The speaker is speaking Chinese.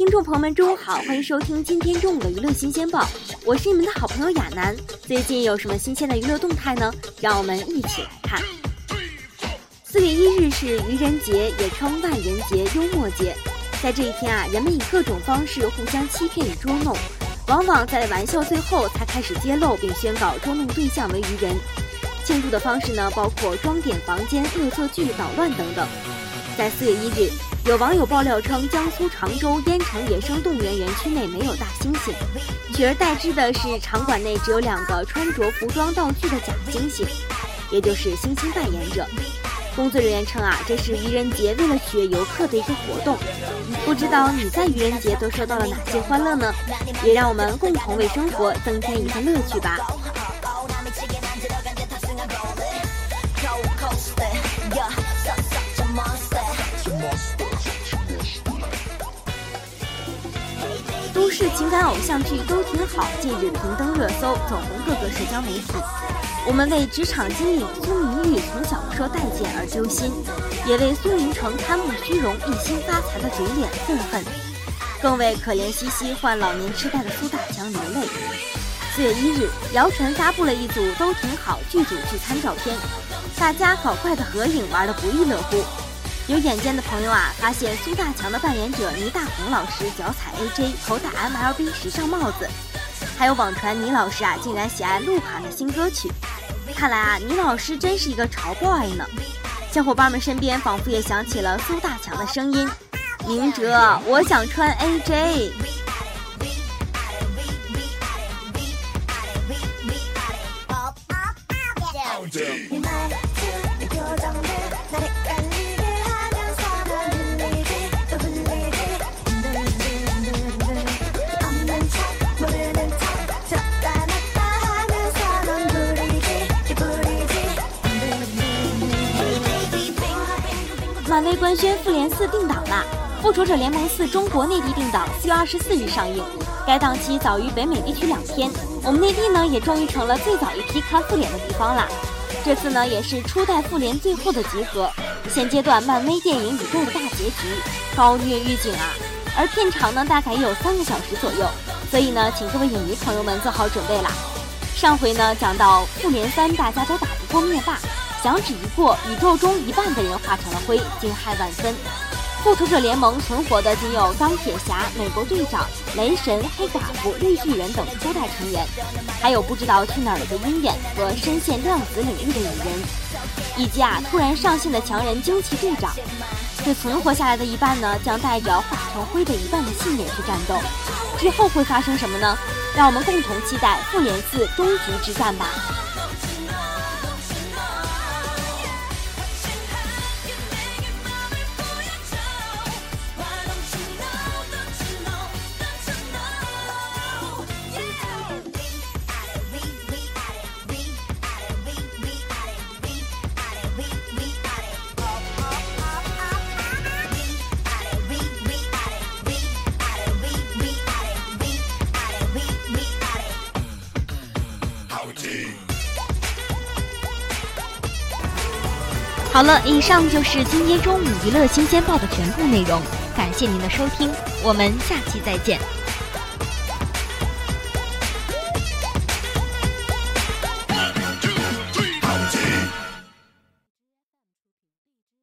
听众朋友们，中午好，欢迎收听今天中午的娱乐新鲜报，我是你们的好朋友亚楠。最近有什么新鲜的娱乐动态呢？让我们一起来看。四月一日是愚人节，也称万人节、幽默节。在这一天啊，人们以各种方式互相欺骗与捉弄，往往在玩笑最后才开始揭露并宣告捉弄对象为愚人。庆祝的方式呢，包括装点房间、恶作剧、捣乱等等。在四月一日。有网友爆料称，江苏常州烟城野生动物园园区内没有大猩猩，取而代之的是场馆内只有两个穿着服装道具的假猩猩，也就是猩猩扮演者。工作人员称啊，这是愚人节为了取悦游客的一个活动。不知道你在愚人节都收到了哪些欢乐呢？也让我们共同为生活增添一份乐趣吧。感偶像剧都挺好，近日频登热搜，走红各个社交媒体。我们为职场经理苏明玉从小不受待见而揪心，也为苏明成贪慕虚荣、一心发财的嘴脸愤恨，更为可怜兮兮患老年痴呆的苏大强流泪。四月一日，姚晨发布了一组都挺好剧组聚餐照片，大家搞怪的合影玩得不亦乐乎。有眼尖的朋友啊，发现苏大强的扮演者倪大红老师脚踩 AJ，头戴 MLB 时尚帽子。还有网传倪老师啊，竟然喜爱鹿晗的新歌曲。看来啊，倪老师真是一个潮 boy 呢。小伙伴们身边仿佛也响起了苏大强的声音：“明哲，我想穿 AJ。”漫威官宣《复联四》定档啦，《复仇者联盟四》中国内地定档四月二十四日上映，该档期早于北美地区两天。我们内地呢也终于成了最早一批看复联的地方啦。这次呢也是初代复联最后的集合，现阶段漫威电影宇宙的大结局，高虐预警啊！而片长呢大概也有三个小时左右，所以呢请各位影迷朋友们做好准备啦。上回呢讲到复联三，大家都打不过灭霸。响指一过，宇宙中一半的人化成了灰，惊骇万分。复仇者联盟存活的仅有钢铁侠、美国队长、雷神、黑寡妇、绿巨人等初代成员，还有不知道去哪儿的鹰眼和深陷量子领域的蚁人，以及啊突然上线的强人惊奇队长。这存活下来的一半呢，将带着化成灰的一半的信念去战斗。之后会发生什么呢？让我们共同期待复联四终局之战吧。好了，以上就是今天中午娱乐新鲜报的全部内容，感谢您的收听，我们下期再见。